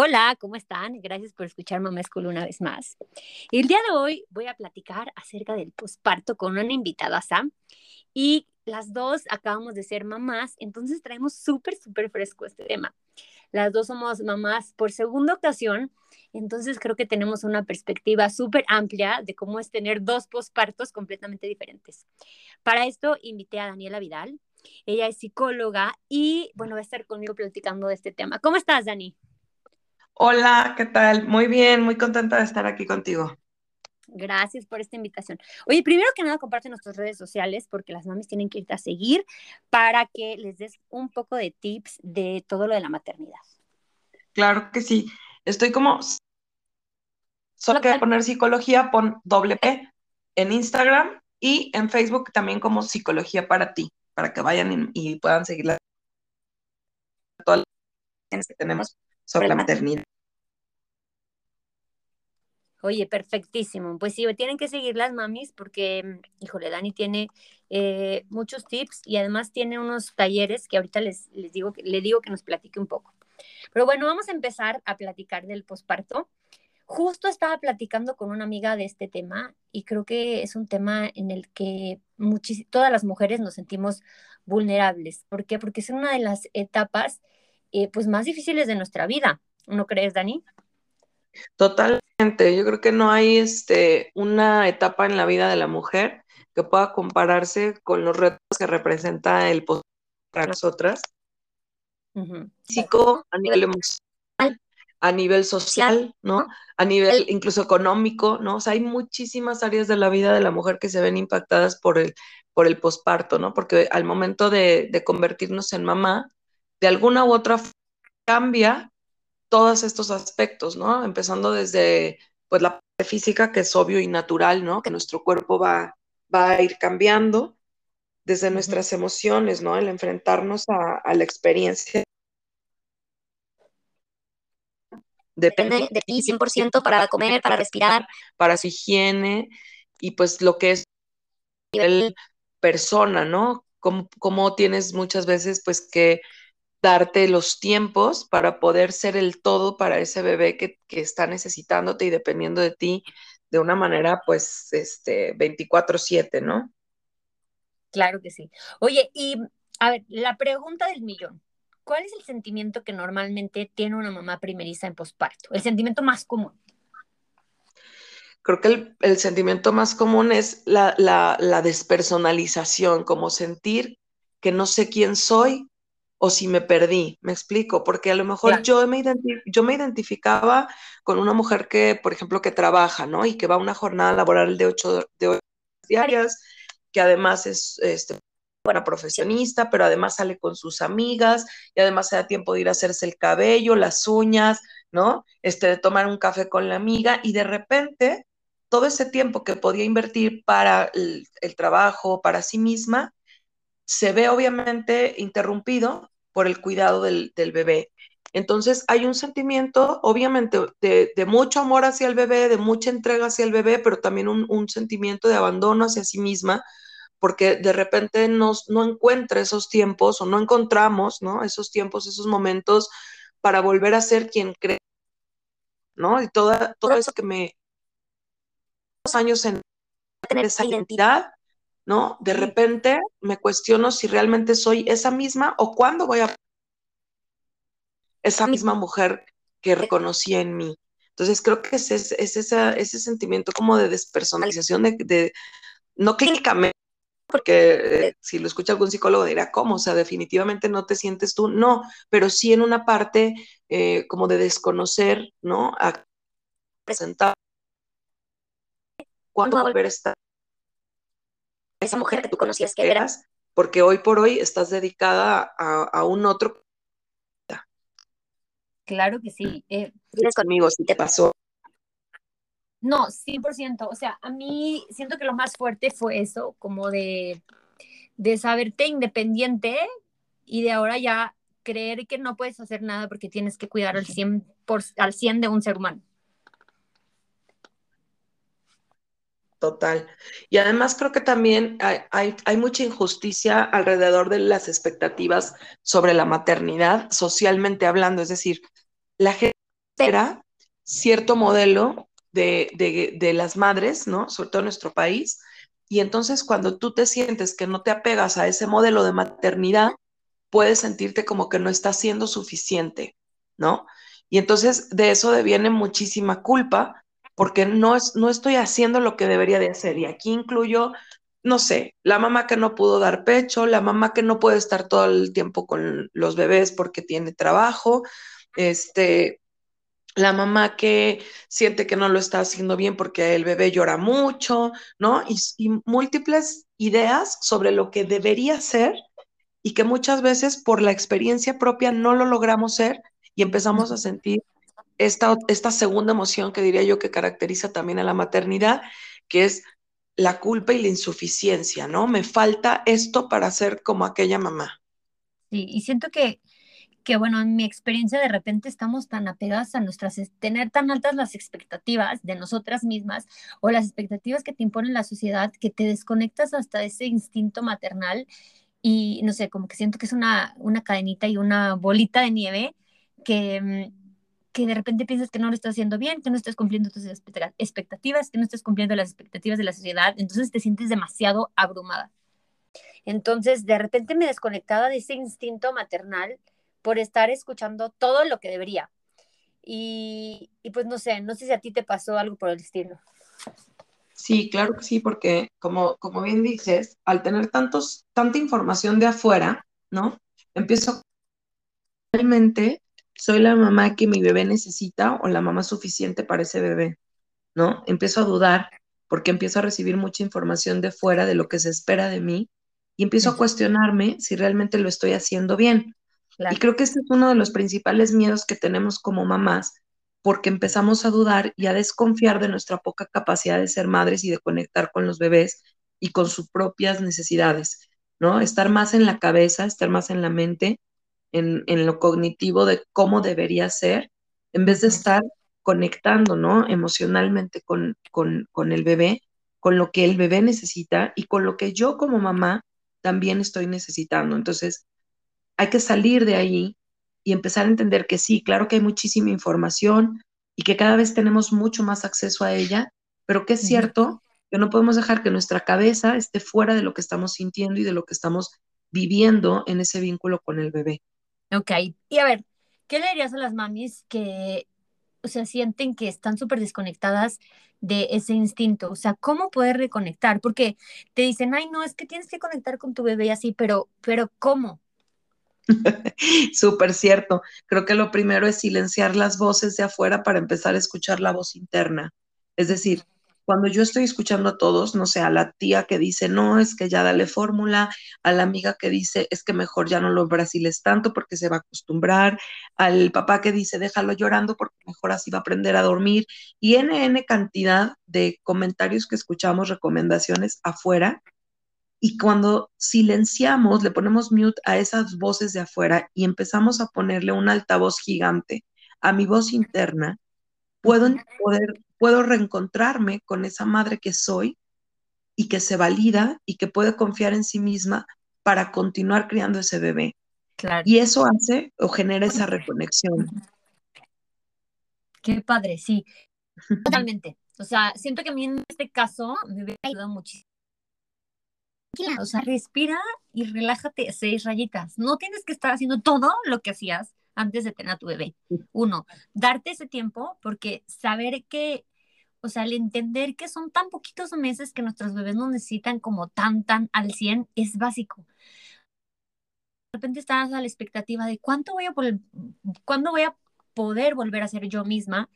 Hola, ¿cómo están? Gracias por escuchar Mamá School una vez más. El día de hoy voy a platicar acerca del posparto con una invitada, Sam, y las dos acabamos de ser mamás, entonces traemos súper, súper fresco este tema. Las dos somos mamás por segunda ocasión, entonces creo que tenemos una perspectiva súper amplia de cómo es tener dos pospartos completamente diferentes. Para esto invité a Daniela Vidal. Ella es psicóloga y, bueno, va a estar conmigo platicando de este tema. ¿Cómo estás, Dani? Hola, ¿qué tal? Muy bien, muy contenta de estar aquí contigo. Gracias por esta invitación. Oye, primero que nada, comparte nuestras redes sociales porque las mamis tienen que irte a seguir para que les des un poco de tips de todo lo de la maternidad. Claro que sí. Estoy como. Solo que poner psicología, pon doble P en Instagram y en Facebook también como psicología para ti, para que vayan y, y puedan seguir las todas las que tenemos sobre la maternidad. Oye, perfectísimo. Pues sí, tienen que seguir las mamis porque, mm, híjole, Dani tiene eh, muchos tips y además tiene unos talleres que ahorita les, les digo, le digo que nos platique un poco. Pero bueno, vamos a empezar a platicar del posparto. Justo estaba platicando con una amiga de este tema y creo que es un tema en el que todas las mujeres nos sentimos vulnerables. ¿Por qué? Porque es una de las etapas eh, pues más difíciles de nuestra vida. ¿No crees, Dani? Totalmente. Yo creo que no hay este, una etapa en la vida de la mujer que pueda compararse con los retos que representa el post para nosotras. Físico, a nivel emocional, a nivel social, ¿no? A nivel incluso económico, ¿no? O sea, hay muchísimas áreas de la vida de la mujer que se ven impactadas por el, por el posparto, ¿no? Porque al momento de, de convertirnos en mamá, de alguna u otra forma cambia todos estos aspectos, ¿no? Empezando desde pues la parte física, que es obvio y natural, ¿no? Que nuestro cuerpo va, va a ir cambiando, desde nuestras emociones, ¿no? El enfrentarnos a, la experiencia. Depende de ti 100% para comer, para respirar. Para su higiene y pues lo que es nivel persona, ¿no? Como, como tienes muchas veces pues que darte los tiempos para poder ser el todo para ese bebé que, está necesitándote y dependiendo de ti de una manera, pues, este, 24/7, ¿no? Claro que sí. Oye, y a ver, la pregunta del millón. ¿Cuál es el sentimiento que normalmente tiene una mamá primeriza en posparto? El sentimiento más común. Creo que el, sentimiento más común es la, la despersonalización, como sentir que no sé quién soy, o si me perdí, me explico, porque a lo mejor yo, me yo me identificaba con una mujer que, por ejemplo, que trabaja, ¿no? Y que va a una jornada laboral de ocho, de diarias, que además es este, buena profesionista, pero además sale con sus amigas y además se da tiempo de ir a hacerse el cabello, las uñas, ¿no? Este, de tomar un café con la amiga y de repente todo ese tiempo que podía invertir para el trabajo, para sí misma, se ve obviamente interrumpido por el cuidado del, bebé. Entonces hay un sentimiento, obviamente, de, mucho amor hacia el bebé, de mucha entrega hacia el bebé, pero también un, sentimiento de abandono hacia sí misma, porque de repente nos, no encuentra esos tiempos o no encontramos, ¿no? Esos tiempos, esos momentos para volver a ser quien cree, ¿no? Y toda, todo eso que me... años en tener esa identidad ¿no? De repente me cuestiono si realmente soy esa misma o cuándo voy a esa misma mujer que reconocí en mí. Entonces creo que es, es, ese sentimiento como de despersonalización, de, no clínicamente, porque eh, si lo escucha algún psicólogo dirá, ¿cómo? O sea, definitivamente no te sientes tú, no, pero sí en una parte eh, como de desconocer, ¿no? A presentar. ¿Cuándo volver a estar? Esa mujer que tú conocías que eras. Porque hoy por hoy estás dedicada a, un otro. Claro que sí. Eh, conmigo si te pasó. No, 100%. O sea, a mí siento que lo más fuerte fue eso, como de, de saberte independiente y de ahora ya creer que no puedes hacer nada porque tienes que cuidar al 100, por, al 100 de un ser humano. Total. Y además creo que también hay, hay, mucha injusticia alrededor de las expectativas sobre la maternidad, socialmente hablando. Es decir, la gente era cierto modelo de, de, de, las madres, ¿no? Sobre todo en nuestro país. Y entonces cuando tú te sientes que no te apegas a ese modelo de maternidad, puedes sentirte como que no está siendo suficiente, ¿no? Y entonces de eso deviene muchísima culpa porque no, es, no estoy haciendo lo que debería de hacer. Y aquí incluyo, no sé, la mamá que no pudo dar pecho, la mamá que no puede estar todo el tiempo con los bebés porque tiene trabajo, este, la mamá que siente que no lo está haciendo bien porque el bebé llora mucho, ¿no? Y, y, múltiples ideas sobre lo que debería ser y que muchas veces por la experiencia propia no lo logramos ser y empezamos a sentir esta, esta segunda emoción que diría yo que caracteriza también a la maternidad, que es la culpa y la insuficiencia, ¿no? Me falta esto para ser como aquella mamá. Sí, y siento que, que, bueno, en mi experiencia de repente estamos tan apegadas a nuestras, tener tan altas las expectativas de nosotras mismas o las expectativas que te impone la sociedad que te desconectas hasta ese instinto maternal y no sé, como que siento que es una, una cadenita y una bolita de nieve que, mm, que de repente piensas que no lo estás haciendo bien, que no estás cumpliendo tus expectativas, que no estás cumpliendo las expectativas de la sociedad, entonces te sientes demasiado abrumada. Entonces, de repente me desconectaba de ese instinto maternal por estar escuchando todo lo que debería. Y, y pues no sé, no sé si a ti te pasó algo por el estilo. Sí, claro que sí, porque como, como bien dices, al tener tantos, tanta información de afuera, ¿no? Empiezo realmente soy la mamá que mi bebé necesita o la mamá suficiente para ese bebé, ¿no? Empiezo a dudar porque empiezo a recibir mucha información de fuera de lo que se espera de mí y empiezo a cuestionarme si realmente lo estoy haciendo bien. Y creo que este es uno de los principales miedos que tenemos como mamás, porque empezamos a dudar y a desconfiar de nuestra poca capacidad de ser madres y de conectar con los bebés y con sus propias necesidades, ¿no? Estar más en la cabeza, estar más en la mente en, en, lo cognitivo de cómo debería ser, en vez de estar conectando, ¿no? Emocionalmente con, con, con el bebé, con lo que el bebé necesita y con lo que yo como mamá también estoy necesitando. Entonces, hay que salir de ahí y empezar a entender que sí, claro que hay muchísima información y que cada vez tenemos mucho más acceso a ella, pero que es cierto que no podemos dejar que nuestra cabeza esté fuera de lo que estamos sintiendo y de lo que estamos viviendo en ese vínculo con el bebé. Ok, y a ver, ¿qué le dirías a las mamis que, o sea, sienten que están súper desconectadas de ese instinto? O sea, ¿cómo poder reconectar? Porque te dicen, ay, no, es que tienes que conectar con tu bebé así, pero, pero ¿cómo? Súper cierto. Creo que lo primero es silenciar las voces de afuera para empezar a escuchar la voz interna. Es decir, cuando yo estoy escuchando a todos, no sé, a la tía que dice, no, es que ya dale fórmula, a la amiga que dice, es que mejor ya no lo brasiles tanto porque se va a acostumbrar, al papá que dice, déjalo llorando porque mejor así va a aprender a dormir, y N, cantidad de comentarios que escuchamos, recomendaciones afuera, y cuando silenciamos, le ponemos mute a esas voces de afuera y empezamos a ponerle un altavoz gigante a mi voz interna, puedo poder puedo reencontrarme con esa madre que soy y que se valida y que puede confiar en sí misma para continuar criando ese bebé. Y eso hace o genera esa reconexión. Qué padre, sí. Totalmente. O sea, siento que a mí en este caso me hubiera ayudado muchísimo. O sea, respira y relájate seis rayitas. No tienes que estar haciendo todo lo que hacías antes de tener a tu bebé. Uno, darte ese tiempo porque saber que, o sea, al entender que son tan poquitos meses que nuestros bebés no necesitan como tan, tan al 100 es básico. De repente estás a la expectativa de cuánto voy a, cuándo voy a poder volver a ser yo misma.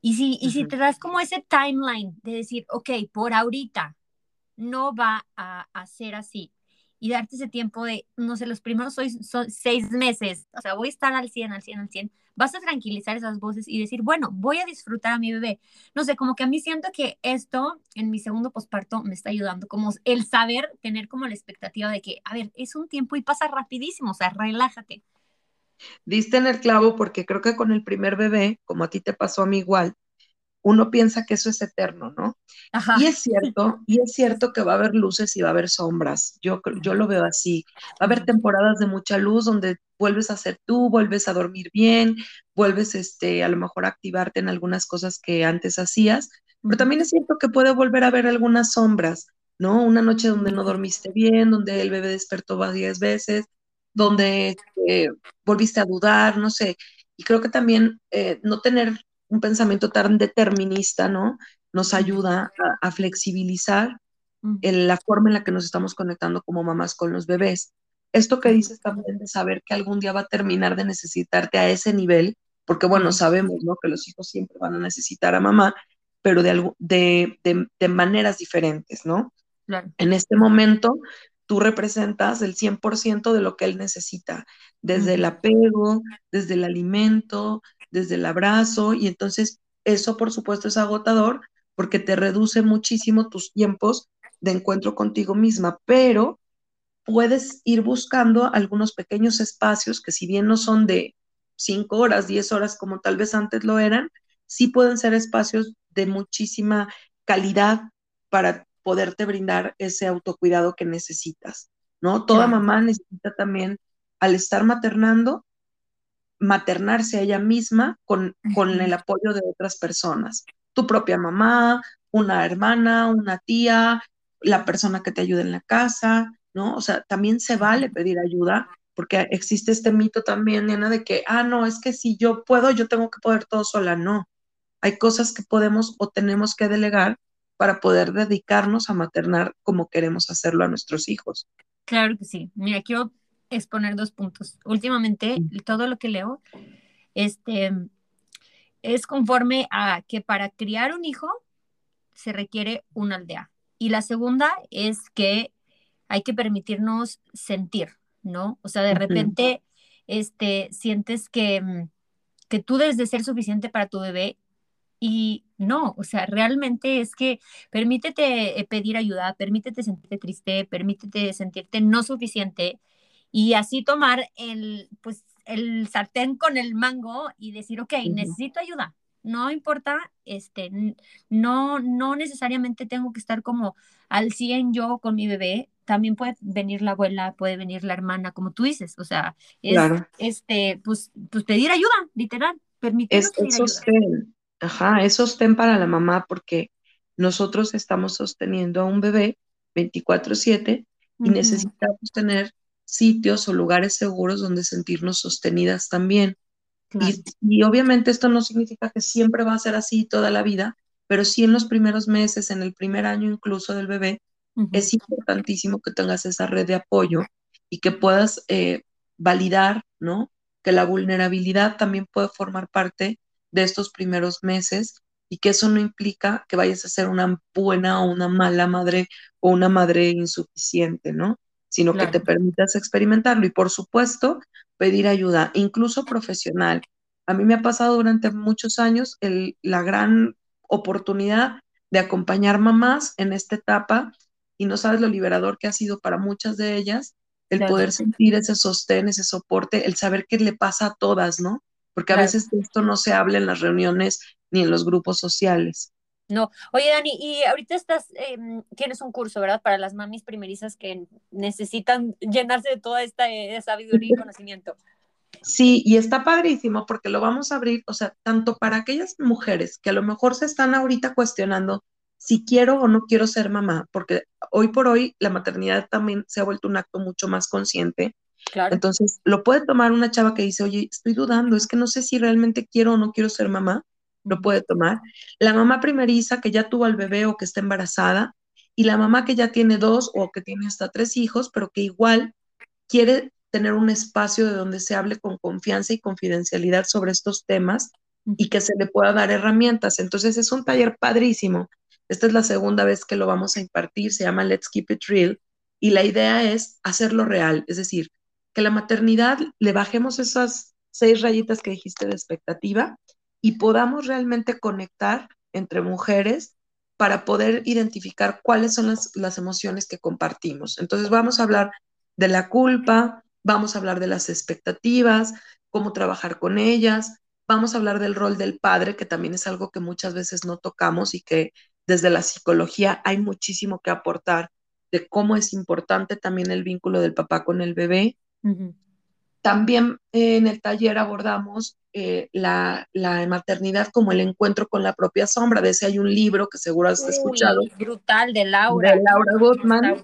Y si, y si te das como ese timeline de decir, ok, por ahorita no va a, a ser así, y darte ese tiempo de, no sé, los primeros son seis meses, o sea, voy a estar al 100, al 100, al 100, vas a tranquilizar esas voces y decir, bueno, voy a disfrutar a mi bebé. No sé, como que a mí siento que esto en mi segundo posparto me está ayudando, como el saber tener como la expectativa de que, a ver, es un tiempo y pasa rapidísimo, o sea, relájate. Diste en el clavo porque creo que con el primer bebé, como a ti te pasó a mí igual, uno piensa que eso es eterno, ¿no? Y es cierto, y es cierto que va a haber luces y va a haber sombras. Yo, yo lo veo así. Va a haber temporadas de mucha luz donde vuelves a ser tú, vuelves a dormir bien, vuelves este, a lo mejor a activarte en algunas cosas que antes hacías, pero también es cierto que puede volver a haber algunas sombras, ¿no? Una noche donde no dormiste bien, donde el bebé despertó varias veces, donde este, volviste a dudar, no sé. Y creo que también eh, no tener un pensamiento tan determinista, ¿no? Nos ayuda a, flexibilizar la forma en la que nos estamos conectando como mamás con los bebés. Esto que dices también de saber que algún día va a terminar de necesitarte a ese nivel, porque bueno, sabemos, ¿no? Que los hijos siempre van a necesitar a mamá, pero de, de, de, de maneras diferentes, ¿no? Claro. En este momento, tú representas el 100% de lo que él necesita, desde el apego, desde el alimento, desde el abrazo, y entonces eso por supuesto es agotador porque te reduce muchísimo tus tiempos de encuentro contigo misma, pero puedes ir buscando algunos pequeños espacios que si bien no son de cinco horas, diez horas como tal vez antes lo eran, sí pueden ser espacios de muchísima calidad para poderte brindar ese autocuidado que necesitas, ¿no? Toda mamá necesita también, al estar maternando, maternarse a ella misma con, con el apoyo de otras personas. Tu propia mamá, una hermana, una tía, la persona que te ayuda en la casa, ¿no? O sea, también se vale pedir ayuda, porque existe este mito también, Nena, de que, ah, no, es que si yo puedo, yo tengo que poder todo sola. No, hay cosas que podemos o tenemos que delegar para poder dedicarnos a maternar como queremos hacerlo a nuestros hijos. Claro que sí. Mira, quiero exponer dos puntos. Últimamente, todo lo que leo este, es conforme a que para criar un hijo se requiere una aldea. Y la segunda es que hay que permitirnos sentir, ¿no? O sea, de repente, este, sientes que, mm, que tú debes de ser suficiente para tu bebé y no, o sea, realmente es que permítete eh, pedir ayuda, permítete sentirte triste, permítete sentirte no suficiente y así tomar el, pues, el sartén con el mango y decir, ok, necesito ayuda. No importa, este, no, no necesariamente tengo que estar como al 100 yo con mi bebé. También puede venir la abuela, puede venir la hermana, como tú dices. O sea, es, este, pues, pues pedir ayuda, literal. Permitir es, pedir sostén. Ajá, es sostén para la mamá porque nosotros estamos sosteniendo a un bebé 24/7 y necesitamos tener sitios o lugares seguros donde sentirnos sostenidas también. Y, obviamente esto no significa que siempre va a ser así toda la vida, pero sí en los primeros meses, en el primer año incluso del bebé, es importantísimo que tengas esa red de apoyo y que puedas eh, validar, ¿no? Que la vulnerabilidad también puede formar parte de estos primeros meses y que eso no implica que vayas a ser una buena o una mala madre o una madre insuficiente, ¿no? Sino que te permitas experimentarlo y por supuesto pedir ayuda, incluso profesional. A mí me ha pasado durante muchos años la gran oportunidad de acompañar mamás en esta etapa y no sabes lo liberador que ha sido para muchas de ellas el poder sentir ese sostén, ese soporte, el saber qué le pasa a todas, ¿no? Porque a veces esto no se habla en las reuniones ni en los grupos sociales. No. Oye, Dani, y ahorita estás, em, tienes un curso, ¿verdad? Para las mamis primerizas que necesitan llenarse de toda esta eh, sabiduría y conocimiento. Sí, y está padrísimo porque lo vamos a abrir, o sea, tanto para aquellas mujeres que a lo mejor se están ahorita cuestionando si quiero o no quiero ser mamá, porque hoy por hoy la maternidad también se ha vuelto un acto mucho más consciente. Claro. Entonces, lo puede tomar una chava que dice, oye, estoy dudando, es que no sé si realmente quiero o no quiero ser mamá lo puede tomar. La mamá primeriza que ya tuvo al bebé o que está embarazada y la mamá que ya tiene dos o que tiene hasta tres hijos, pero que igual quiere tener un espacio de donde se hable con confianza y confidencialidad sobre estos temas y que se le pueda dar herramientas. Entonces es un taller padrísimo. Esta es la segunda vez que lo vamos a impartir, se llama Let's Keep It Real y la idea es hacerlo real, es decir, que la maternidad le bajemos esas seis rayitas que dijiste de expectativa y podamos realmente conectar entre mujeres para poder identificar cuáles son las, emociones que compartimos. Entonces vamos a hablar de la culpa, vamos a hablar de las expectativas, cómo trabajar con ellas, vamos a hablar del rol del padre, que también es algo que muchas veces no tocamos y que desde la psicología hay muchísimo que aportar de cómo es importante también el vínculo del papá con el bebé. También eh, en el taller abordamos eh, la, maternidad como el encuentro con la propia sombra. De ese hay un libro que seguro has escuchado. Brutal, de Laura. De Laura Goodman.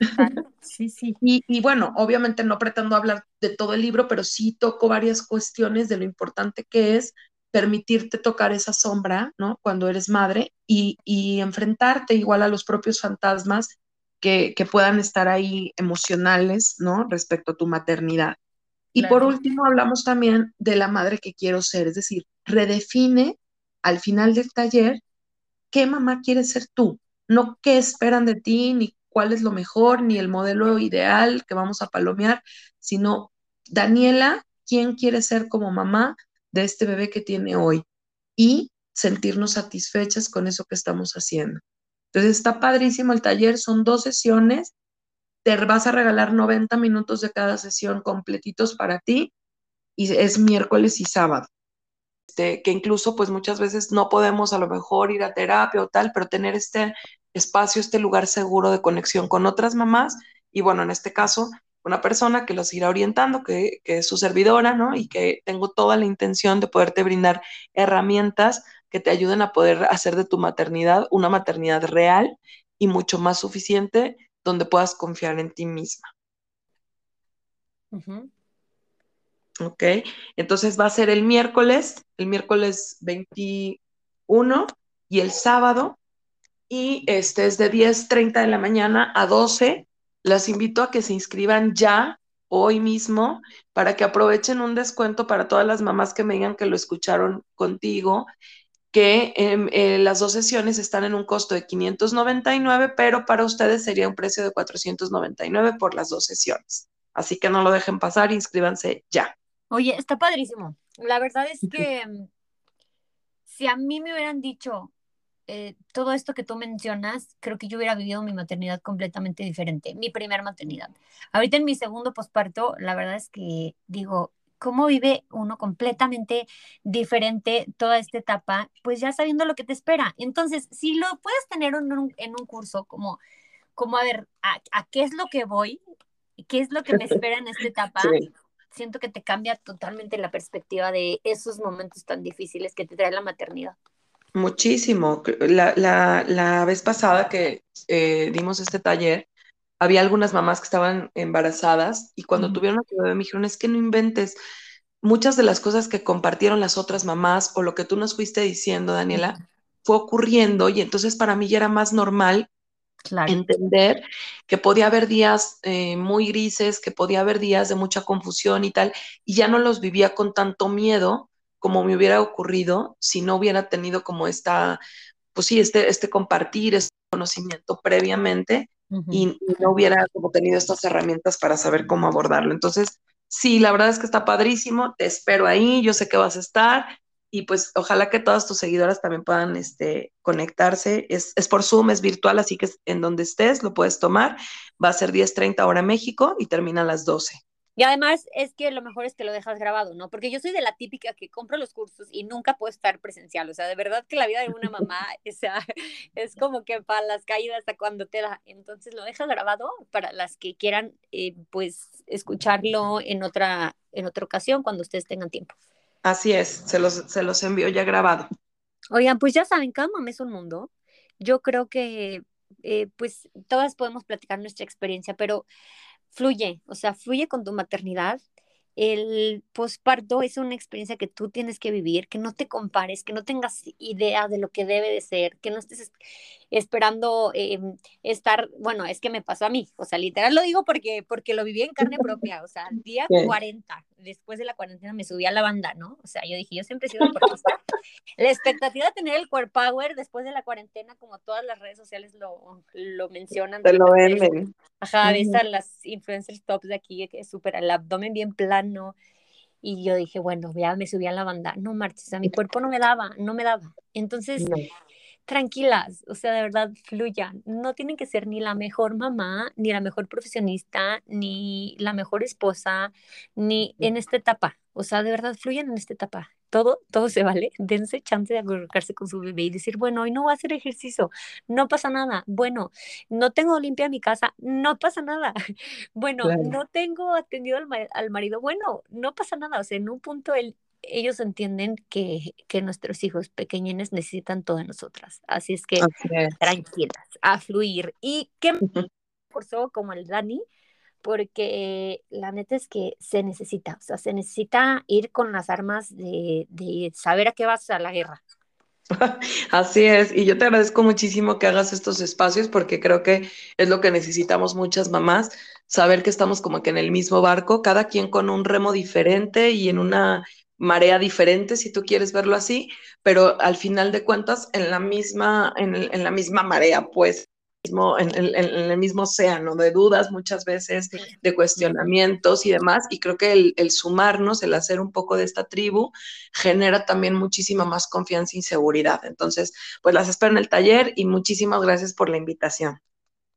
Sí, sí. Y, y, bueno, obviamente no pretendo hablar de todo el libro, pero sí toco varias cuestiones de lo importante que es permitirte tocar esa sombra, ¿no? Cuando eres madre y, y enfrentarte igual a los propios fantasmas que, que, puedan estar ahí emocionales, ¿no? Respecto a tu maternidad. Y por último, hablamos también de la madre que quiero ser, es decir, redefine al final del taller qué mamá quieres ser tú, no qué esperan de ti, ni cuál es lo mejor, ni el modelo ideal que vamos a palomear, sino Daniela, quién quiere ser como mamá de este bebé que tiene hoy y sentirnos satisfechas con eso que estamos haciendo. Entonces está padrísimo el taller, son dos sesiones te vas a regalar 90 minutos de cada sesión completitos para ti y es miércoles y sábado. Este, que incluso pues muchas veces no podemos a lo mejor ir a terapia o tal, pero tener este espacio, este lugar seguro de conexión con otras mamás y bueno, en este caso, una persona que los irá orientando, que, que es su servidora, ¿no? Y que tengo toda la intención de poderte brindar herramientas que te ayuden a poder hacer de tu maternidad una maternidad real y mucho más suficiente donde puedas confiar en ti misma. Ok, entonces va a ser el miércoles, el miércoles 21 y el sábado, y este es de 10.30 de la mañana a 12. Las invito a que se inscriban ya, hoy mismo, para que aprovechen un descuento para todas las mamás que me digan que lo escucharon contigo que em, eh, las dos sesiones están en un costo de 599, pero para ustedes sería un precio de 499 por las dos sesiones. Así que no lo dejen pasar, inscríbanse ya. Oye, está padrísimo. La verdad es que em, si a mí me hubieran dicho eh, todo esto que tú mencionas, creo que yo hubiera vivido mi maternidad completamente diferente, mi primer maternidad. Ahorita en mi segundo posparto, la verdad es que digo, cómo vive uno completamente diferente toda esta etapa, pues ya sabiendo lo que te espera. Entonces, si lo puedes tener en un, en un curso, como, como a ver, a, qué es lo que voy? ¿Qué es lo que me espera en esta etapa? Siento que te cambia totalmente la perspectiva de esos momentos tan difíciles que te trae la maternidad. Muchísimo. La, la, la vez pasada que eh, dimos este taller, había algunas mamás que estaban embarazadas y cuando tuvieron a su bebé me dijeron, es que no inventes muchas de las cosas que compartieron las otras mamás o lo que tú nos fuiste diciendo, Daniela, fue ocurriendo y entonces para mí ya era más normal entender que podía haber días eh, muy grises, que podía haber días de mucha confusión y tal, y ya no los vivía con tanto miedo como me hubiera ocurrido si no hubiera tenido como esta, pues sí, este, este compartir, este conocimiento previamente y, no hubiera como tenido estas herramientas para saber cómo abordarlo. Entonces, sí, la verdad es que está padrísimo, te espero ahí, yo sé que vas a estar y pues ojalá que todas tus seguidoras también puedan este, conectarse. Es, es por Zoom, es virtual, así que en donde estés lo puedes tomar. Va a ser 10.30 hora México y termina a las 12. Y además es que lo mejor es que lo dejas grabado, ¿no? Porque yo soy de la típica que compro los cursos y nunca puedo estar presencial. O sea, de verdad que la vida de una mamá o sea, es como que para las caídas hasta cuando te da. Entonces lo dejas grabado para las que quieran, eh, pues, escucharlo en otra, en otra ocasión cuando ustedes tengan tiempo. Así es, se los, se los envío ya grabado. Oigan, pues ya saben, cada mamá es un mundo. Yo creo que, eh, pues, todas podemos platicar nuestra experiencia, pero fluye, o sea, fluye con tu maternidad. El posparto es una experiencia que tú tienes que vivir, que no te compares, que no tengas idea de lo que debe de ser, que no estés esperando em, estar, bueno, es que me pasó a mí, o sea, literal lo digo porque, porque lo viví en carne propia, o sea, día 40, después de la cuarentena me subí a la banda, ¿no? O sea, yo dije, yo siempre he sido deportista. la expectativa de tener el core power después de la cuarentena, como todas las redes sociales lo, lo mencionan. Te lo venden. Ajá, ves a las influencers tops de aquí, que es súper el abdomen bien plano. Y yo dije, bueno, ya me subí a la banda. No, marches, o sea, mi cuerpo no me daba, no me daba. Entonces, tranquilas, o sea, de verdad, fluyan. No tienen que ser ni la mejor mamá, ni la mejor profesionista, ni la mejor esposa, ni en esta etapa. O sea, de verdad, fluyan en esta etapa. todo, todo se vale. Dense chance de acurrucarse con su bebé y decir, bueno, hoy no voy a hacer ejercicio, no pasa nada. Bueno, no tengo limpia mi casa, no pasa nada. Bueno, no tengo atendido al, marido, bueno, no pasa nada. O sea, en un punto ellos entienden que, que, nuestros hijos pequeñines necesitan todo de nosotras. Así es que tranquilas, a fluir. ¿Y qué forzó como el Dani? porque la neta es que se necesita, o sea, se necesita ir con las armas de, de saber a qué vas a la guerra. Así es, y yo te agradezco muchísimo que hagas estos espacios porque creo que es lo que necesitamos muchas mamás, saber que estamos como que en el mismo barco, cada quien con un remo diferente y en una marea diferente, si tú quieres verlo así, pero al final de cuentas en la misma, en, en la misma marea, pues en, el mismo océano de dudas muchas veces, de cuestionamientos y demás. Y creo que el, el, sumarnos, el hacer un poco de esta tribu, genera también muchísima más confianza y seguridad. Entonces, pues las espero en el taller y muchísimas gracias por la invitación.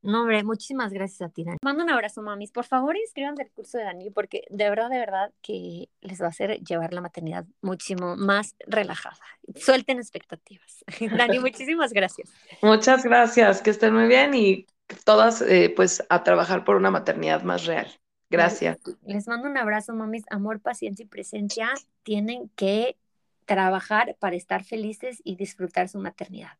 No, hombre, muchísimas gracias a ti, Dani. Mando un abrazo, mamis. Por favor, inscríbanse al curso de Dani, porque de verdad, de verdad que les va a hacer llevar la maternidad muchísimo más relajada. Suelten expectativas. Dani, muchísimas gracias. Muchas gracias, que estén muy bien y todas, eh, pues, a trabajar por una maternidad más real. Gracias. Les mando un abrazo, mamis. Amor, paciencia y presencia tienen que trabajar para estar felices y disfrutar su maternidad.